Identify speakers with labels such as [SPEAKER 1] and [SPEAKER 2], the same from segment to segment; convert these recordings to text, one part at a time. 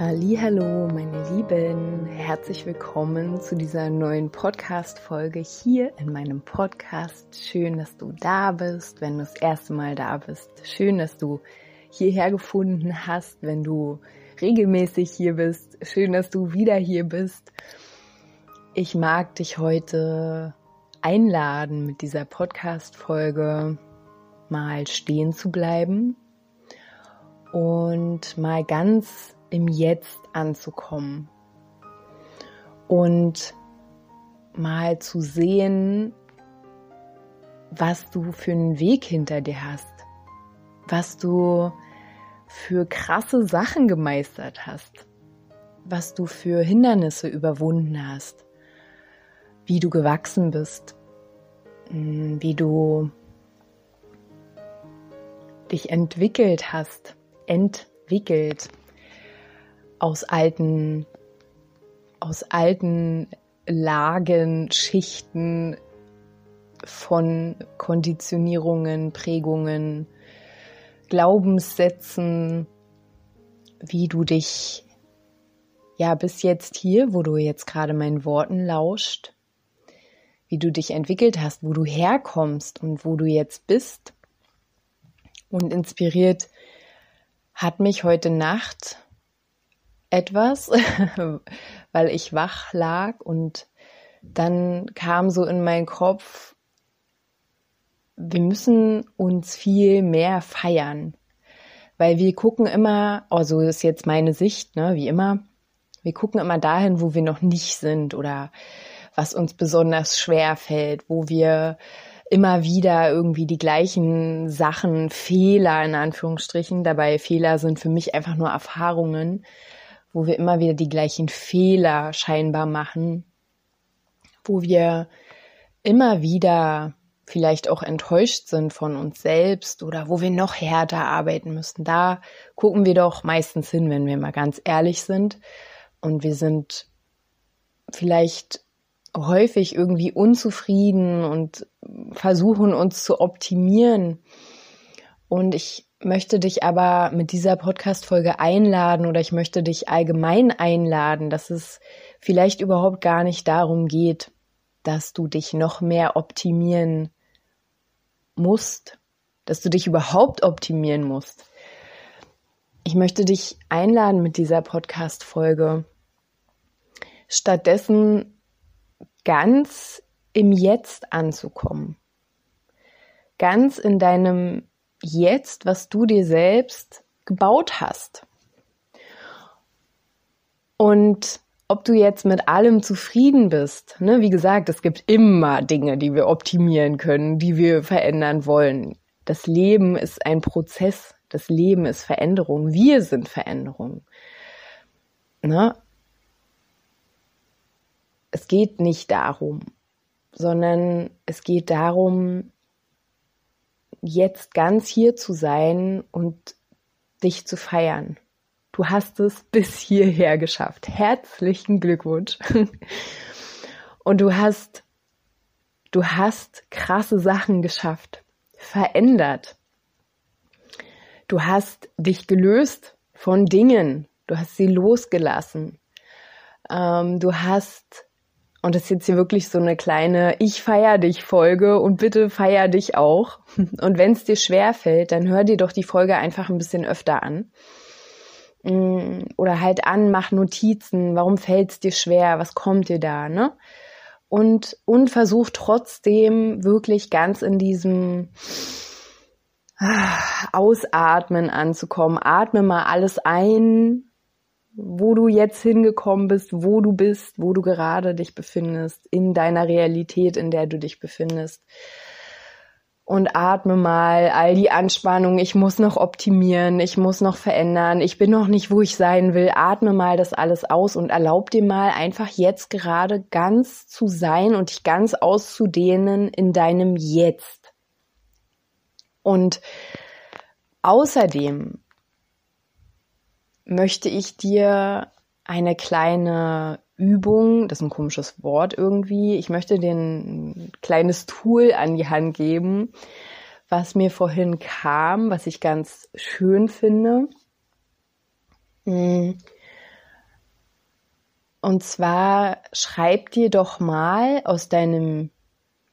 [SPEAKER 1] Hallo, meine Lieben, herzlich willkommen zu dieser neuen Podcast Folge hier in meinem Podcast. Schön, dass du da bist, wenn du das erste Mal da bist. Schön, dass du hierher gefunden hast, wenn du regelmäßig hier bist. Schön, dass du wieder hier bist. Ich mag dich heute einladen, mit dieser Podcast Folge mal stehen zu bleiben und mal ganz im Jetzt anzukommen. Und mal zu sehen, was du für einen Weg hinter dir hast, was du für krasse Sachen gemeistert hast, was du für Hindernisse überwunden hast, wie du gewachsen bist, hm, wie du dich entwickelt hast, entwickelt aus alten, aus alten Lagen, Schichten von Konditionierungen, Prägungen, Glaubenssätzen, wie du dich ja bis jetzt hier, wo du jetzt gerade meinen Worten lauscht, wie du dich entwickelt hast, wo du herkommst und wo du jetzt bist. Und inspiriert hat mich heute Nacht etwas, weil ich wach lag und dann kam so in meinen Kopf, wir müssen uns viel mehr feiern, weil wir gucken immer, also ist jetzt meine Sicht, ne, wie immer, wir gucken immer dahin, wo wir noch nicht sind oder was uns besonders schwer fällt, wo wir immer wieder irgendwie die gleichen Sachen, Fehler in Anführungsstrichen, dabei Fehler sind für mich einfach nur Erfahrungen, wo wir immer wieder die gleichen Fehler scheinbar machen, wo wir immer wieder vielleicht auch enttäuscht sind von uns selbst oder wo wir noch härter arbeiten müssen. Da gucken wir doch meistens hin, wenn wir mal ganz ehrlich sind. Und wir sind vielleicht häufig irgendwie unzufrieden und versuchen uns zu optimieren. Und ich möchte dich aber mit dieser Podcast-Folge einladen oder ich möchte dich allgemein einladen, dass es vielleicht überhaupt gar nicht darum geht, dass du dich noch mehr optimieren musst, dass du dich überhaupt optimieren musst. Ich möchte dich einladen mit dieser Podcast-Folge, stattdessen ganz im Jetzt anzukommen. Ganz in deinem jetzt, was du dir selbst gebaut hast. Und ob du jetzt mit allem zufrieden bist, ne, wie gesagt, es gibt immer Dinge, die wir optimieren können, die wir verändern wollen. Das Leben ist ein Prozess, das Leben ist Veränderung, wir sind Veränderung. Ne? Es geht nicht darum, sondern es geht darum, jetzt ganz hier zu sein und dich zu feiern. Du hast es bis hierher geschafft. Herzlichen Glückwunsch. Und du hast, du hast krasse Sachen geschafft, verändert. Du hast dich gelöst von Dingen. Du hast sie losgelassen. Ähm, du hast und das ist jetzt hier wirklich so eine kleine Ich feier dich Folge und bitte feier dich auch. Und wenn es dir schwer fällt, dann hör dir doch die Folge einfach ein bisschen öfter an. Mm, oder halt an, mach Notizen, warum fällt es dir schwer, was kommt dir da, ne? Und, und versuch trotzdem wirklich ganz in diesem ah, Ausatmen anzukommen. Atme mal alles ein, wo du jetzt hingekommen bist, wo du bist, wo du gerade dich befindest, in deiner Realität, in der du dich befindest. und atme mal all die Anspannung, ich muss noch optimieren, ich muss noch verändern, ich bin noch nicht, wo ich sein will. Atme mal das alles aus und erlaub dir mal einfach jetzt gerade ganz zu sein und dich ganz auszudehnen in deinem Jetzt. Und außerdem möchte ich dir eine kleine Übung, das ist ein komisches Wort irgendwie. Ich möchte dir ein kleines Tool an die Hand geben, was mir vorhin kam, was ich ganz schön finde. Und zwar schreib dir doch mal aus deinem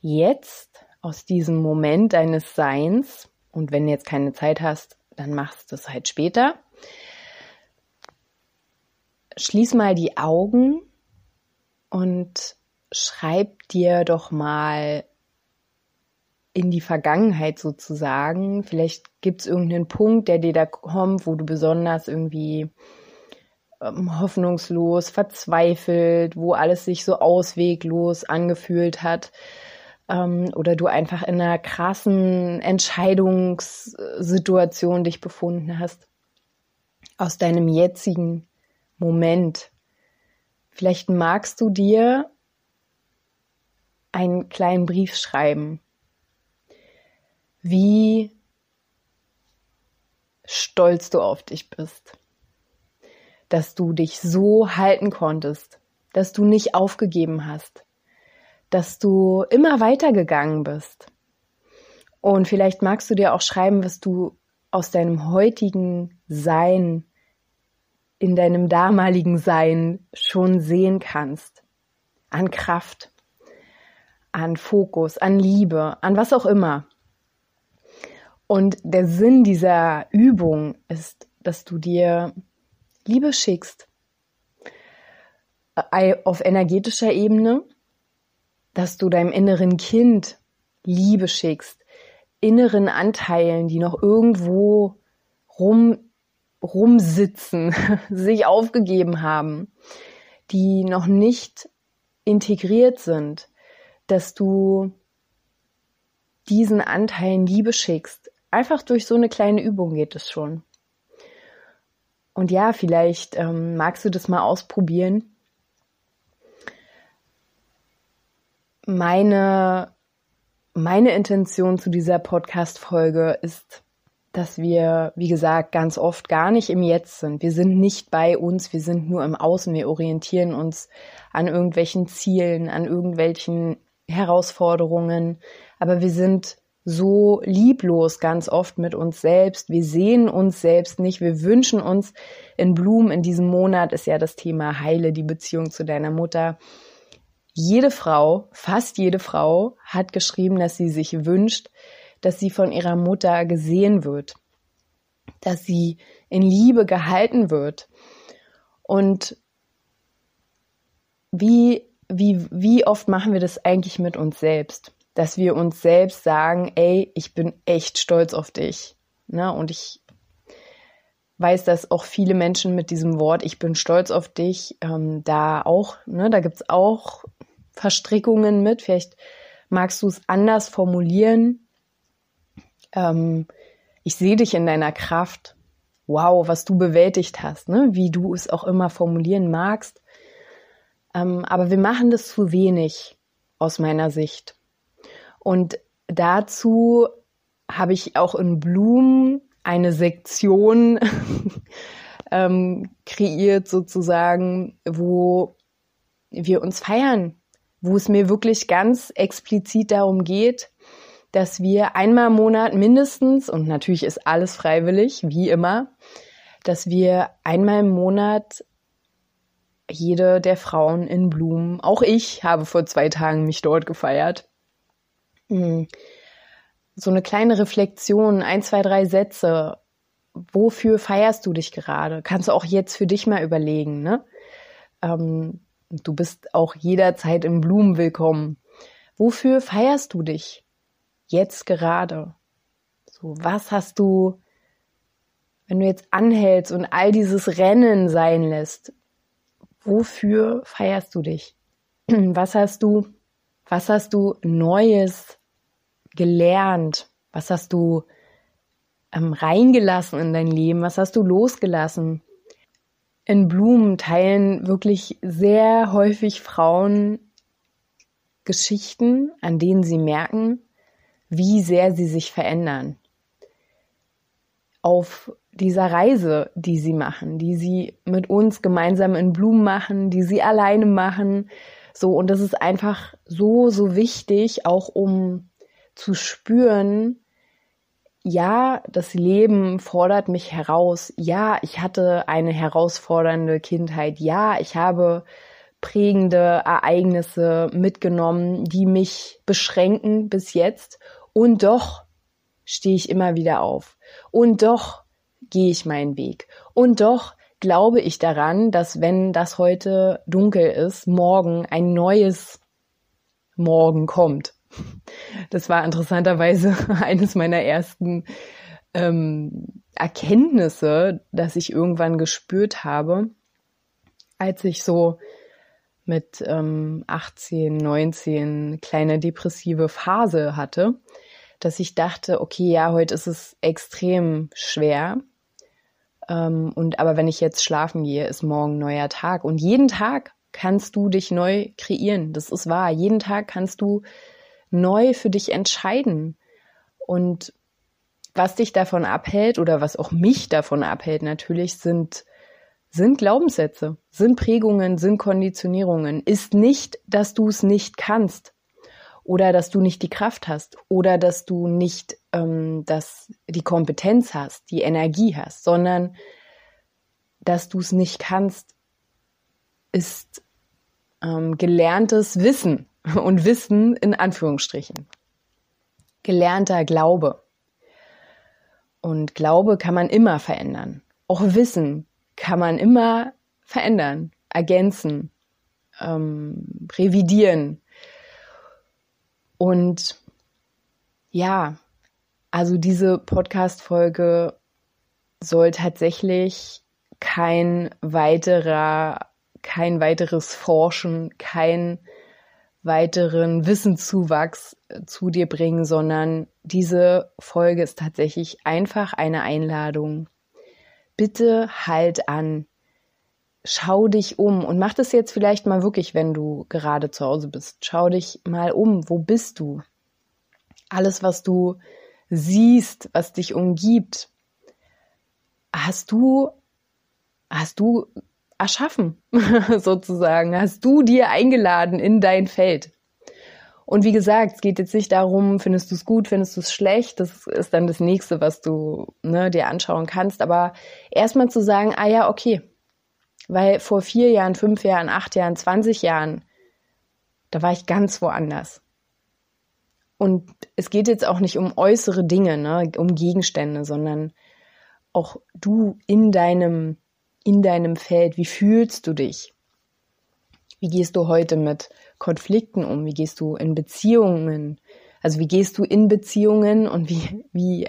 [SPEAKER 1] Jetzt, aus diesem Moment deines Seins, und wenn du jetzt keine Zeit hast, dann machst du es halt später. Schließ mal die Augen und schreib dir doch mal in die Vergangenheit sozusagen. Vielleicht gibt es irgendeinen Punkt, der dir da kommt, wo du besonders irgendwie ähm, hoffnungslos, verzweifelt, wo alles sich so ausweglos angefühlt hat. Ähm, oder du einfach in einer krassen Entscheidungssituation dich befunden hast. Aus deinem jetzigen Moment. Vielleicht magst du dir einen kleinen Brief schreiben, wie stolz du auf dich bist, dass du dich so halten konntest, dass du nicht aufgegeben hast, dass du immer weitergegangen bist. Und vielleicht magst du dir auch schreiben, was du aus deinem heutigen Sein in deinem damaligen Sein schon sehen kannst. An Kraft, an Fokus, an Liebe, an was auch immer. Und der Sinn dieser Übung ist, dass du dir Liebe schickst. Auf energetischer Ebene, dass du deinem inneren Kind Liebe schickst, inneren Anteilen, die noch irgendwo rum rumsitzen, sich aufgegeben haben, die noch nicht integriert sind, dass du diesen Anteilen Liebe schickst. Einfach durch so eine kleine Übung geht es schon. Und ja, vielleicht ähm, magst du das mal ausprobieren. Meine, meine Intention zu dieser Podcast-Folge ist, dass wir, wie gesagt, ganz oft gar nicht im Jetzt sind. Wir sind nicht bei uns, wir sind nur im Außen. Wir orientieren uns an irgendwelchen Zielen, an irgendwelchen Herausforderungen. Aber wir sind so lieblos ganz oft mit uns selbst. Wir sehen uns selbst nicht. Wir wünschen uns in Blumen in diesem Monat ist ja das Thema Heile die Beziehung zu deiner Mutter. Jede Frau, fast jede Frau hat geschrieben, dass sie sich wünscht, dass sie von ihrer Mutter gesehen wird, dass sie in Liebe gehalten wird. Und wie, wie, wie oft machen wir das eigentlich mit uns selbst? Dass wir uns selbst sagen, ey, ich bin echt stolz auf dich. Ne? Und ich weiß, dass auch viele Menschen mit diesem Wort, ich bin stolz auf dich, ähm, da auch, ne, da gibt's auch Verstrickungen mit. Vielleicht magst du es anders formulieren, ähm, ich sehe dich in deiner Kraft. Wow, was du bewältigt hast, ne? wie du es auch immer formulieren magst. Ähm, aber wir machen das zu wenig aus meiner Sicht. Und dazu habe ich auch in Blumen eine Sektion ähm, kreiert sozusagen, wo wir uns feiern, wo es mir wirklich ganz explizit darum geht, dass wir einmal im Monat mindestens, und natürlich ist alles freiwillig, wie immer, dass wir einmal im Monat jede der Frauen in Blumen, auch ich habe vor zwei Tagen mich dort gefeiert, hm. so eine kleine Reflexion, ein, zwei, drei Sätze. Wofür feierst du dich gerade? Kannst du auch jetzt für dich mal überlegen, ne? Ähm, du bist auch jederzeit in Blumen willkommen. Wofür feierst du dich? Jetzt gerade? So, was hast du, wenn du jetzt anhältst und all dieses Rennen sein lässt, wofür feierst du dich? Was hast du, was hast du Neues gelernt? Was hast du ähm, reingelassen in dein Leben? Was hast du losgelassen? In Blumen teilen wirklich sehr häufig Frauen Geschichten, an denen sie merken, wie sehr sie sich verändern. Auf dieser Reise, die sie machen, die sie mit uns gemeinsam in Blumen machen, die sie alleine machen. So, und das ist einfach so, so wichtig, auch um zu spüren, ja, das Leben fordert mich heraus. Ja, ich hatte eine herausfordernde Kindheit. Ja, ich habe prägende Ereignisse mitgenommen, die mich beschränken bis jetzt. Und doch stehe ich immer wieder auf. Und doch gehe ich meinen Weg. Und doch glaube ich daran, dass wenn das heute dunkel ist, morgen ein neues Morgen kommt. Das war interessanterweise eines meiner ersten ähm, Erkenntnisse, dass ich irgendwann gespürt habe, als ich so mit ähm, 18, 19 kleine depressive Phase hatte, dass ich dachte, okay, ja, heute ist es extrem schwer. Ähm, und aber wenn ich jetzt schlafen gehe, ist morgen neuer Tag. Und jeden Tag kannst du dich neu kreieren. Das ist wahr. Jeden Tag kannst du neu für dich entscheiden. Und was dich davon abhält oder was auch mich davon abhält natürlich, sind, sind Glaubenssätze, sind Prägungen, sind Konditionierungen. Ist nicht, dass du es nicht kannst oder dass du nicht die Kraft hast oder dass du nicht ähm, das, die Kompetenz hast, die Energie hast, sondern dass du es nicht kannst, ist ähm, gelerntes Wissen und Wissen in Anführungsstrichen. Gelernter Glaube. Und Glaube kann man immer verändern. Auch Wissen kann man immer verändern, ergänzen, ähm, revidieren. Und ja, also diese Podcast-Folge soll tatsächlich kein weiterer, kein weiteres Forschen, kein weiteren Wissenszuwachs äh, zu dir bringen, sondern diese Folge ist tatsächlich einfach eine Einladung. Bitte halt an. Schau dich um und mach das jetzt vielleicht mal wirklich, wenn du gerade zu Hause bist. Schau dich mal um. Wo bist du? Alles, was du siehst, was dich umgibt, hast du, hast du erschaffen, sozusagen. Hast du dir eingeladen in dein Feld. Und wie gesagt, es geht jetzt nicht darum, findest du es gut, findest du es schlecht. Das ist dann das nächste, was du ne, dir anschauen kannst. Aber erstmal zu sagen, ah ja, okay. Weil vor vier Jahren, fünf Jahren, acht Jahren, zwanzig Jahren, da war ich ganz woanders. Und es geht jetzt auch nicht um äußere Dinge, ne, um Gegenstände, sondern auch du in deinem in deinem Feld? Wie fühlst du dich? Wie gehst du heute mit Konflikten um? Wie gehst du in Beziehungen? Also wie gehst du in Beziehungen und wie, wie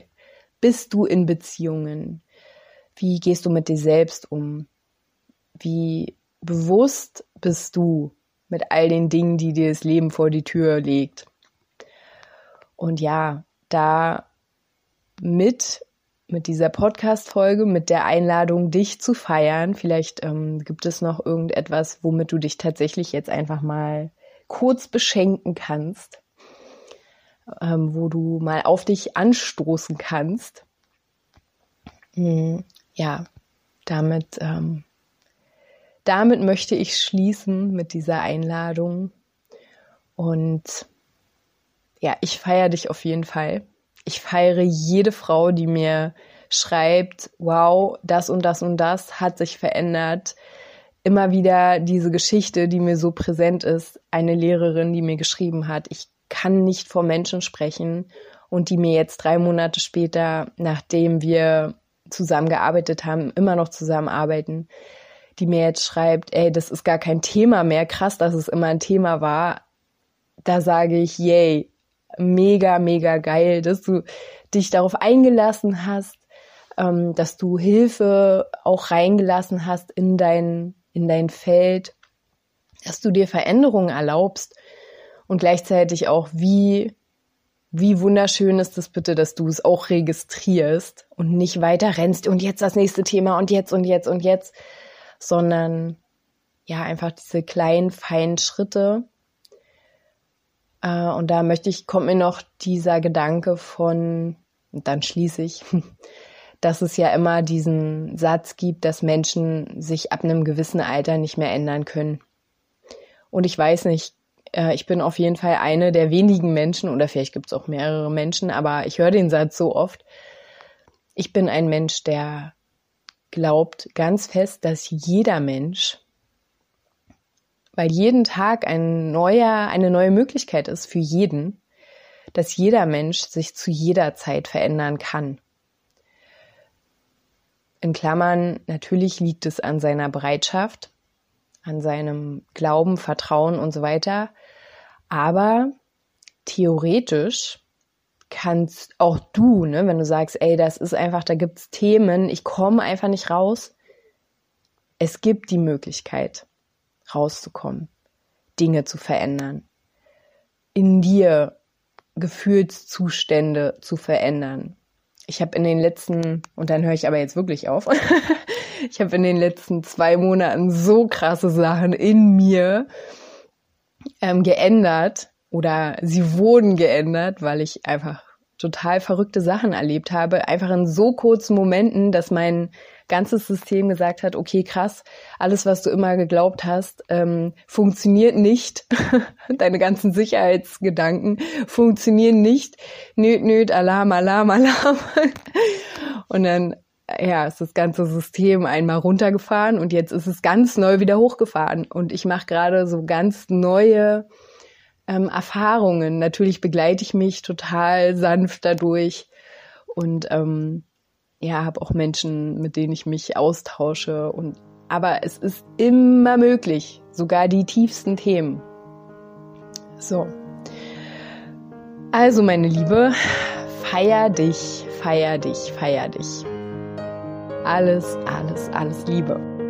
[SPEAKER 1] bist du in Beziehungen? Wie gehst du mit dir selbst um? Wie bewusst bist du mit all den Dingen, die dir das Leben vor die Tür legt? Und ja, da mit mit dieser Podcast-Folge, mit der Einladung, dich zu feiern. Vielleicht ähm, gibt es noch irgendetwas, womit du dich tatsächlich jetzt einfach mal kurz beschenken kannst, ähm, wo du mal auf dich anstoßen kannst. Hm, ja, damit, ähm, damit möchte ich schließen mit dieser Einladung. Und ja, ich feiere dich auf jeden Fall ich feiere jede Frau, die mir schreibt, wow, das und das und das hat sich verändert. Immer wieder diese Geschichte, die mir so präsent ist, eine Lehrerin, die mir geschrieben hat, ich kann nicht vor Menschen sprechen und die mir jetzt drei Monate später, nachdem wir zusammengearbeitet haben, immer noch zusammenarbeiten, die mir jetzt schreibt, ey, das ist gar kein Thema mehr, krass, dass es immer ein Thema war. Da sage ich, yay, mega, mega geil, dass du dich darauf eingelassen hast, ähm, dass du Hilfe auch reingelassen hast in dein, in dein Feld, dass du dir Veränderungen erlaubst und gleichzeitig auch, wie, wie wunderschön ist es bitte, dass du es auch registrierst und nicht weiter rennst und jetzt das nächste Thema und jetzt und jetzt und jetzt, sondern ja, einfach diese kleinen, feinen Schritte. Äh, und da möchte ich, kommt mir noch dieser Gedanke von, und dann schließe ich, dass es ja immer diesen Satz gibt, dass Menschen sich ab einem gewissen Alter nicht mehr ändern können. Und ich weiß nicht, äh, ich bin auf jeden Fall eine der wenigen Menschen, oder vielleicht gibt es auch mehrere Menschen, aber ich höre den Satz so oft. Ich bin ein Mensch, der glaubt ganz fest, dass jeder Mensch, weil jeden Tag ein neuer, eine neue Möglichkeit ist für jeden, dass jeder Mensch sich zu jeder Zeit verändern kann. In Klammern, natürlich liegt es an seiner Bereitschaft, an seinem Glauben, Vertrauen und so weiter. Aber theoretisch kannst auch du, ne, wenn du sagst, ey, das ist einfach, da gibt's Themen, ich komme einfach nicht raus. Es gibt die Möglichkeit, rauszukommen, Dinge zu verändern, in dir Gefühlszustände zu verändern. Ich habe in den letzten, und dann höre ich aber jetzt wirklich auf, ich habe in den letzten zwei Monaten so krasse Sachen in mir ähm, geändert oder sie wurden geändert, weil ich einfach total verrückte Sachen erlebt habe, einfach in so kurzen Momenten, dass mein ganzes System gesagt hat, okay, krass, alles, was du immer geglaubt hast, ähm, funktioniert nicht. Deine ganzen Sicherheitsgedanken funktionieren nicht. Nöt, nöt, Alarm, Alarm, Alarm. Und dann ja, ist das ganze System einmal runtergefahren und jetzt ist es ganz neu wieder hochgefahren. Und ich mache gerade so ganz neue ähm, Erfahrungen. Natürlich begleite ich mich total sanft dadurch und ähm, ja, habe auch Menschen, mit denen ich mich austausche. Und aber es ist immer möglich, sogar die tiefsten Themen. So. Also, meine Liebe, feier dich, feier dich, feier dich. Alles, alles, alles Liebe.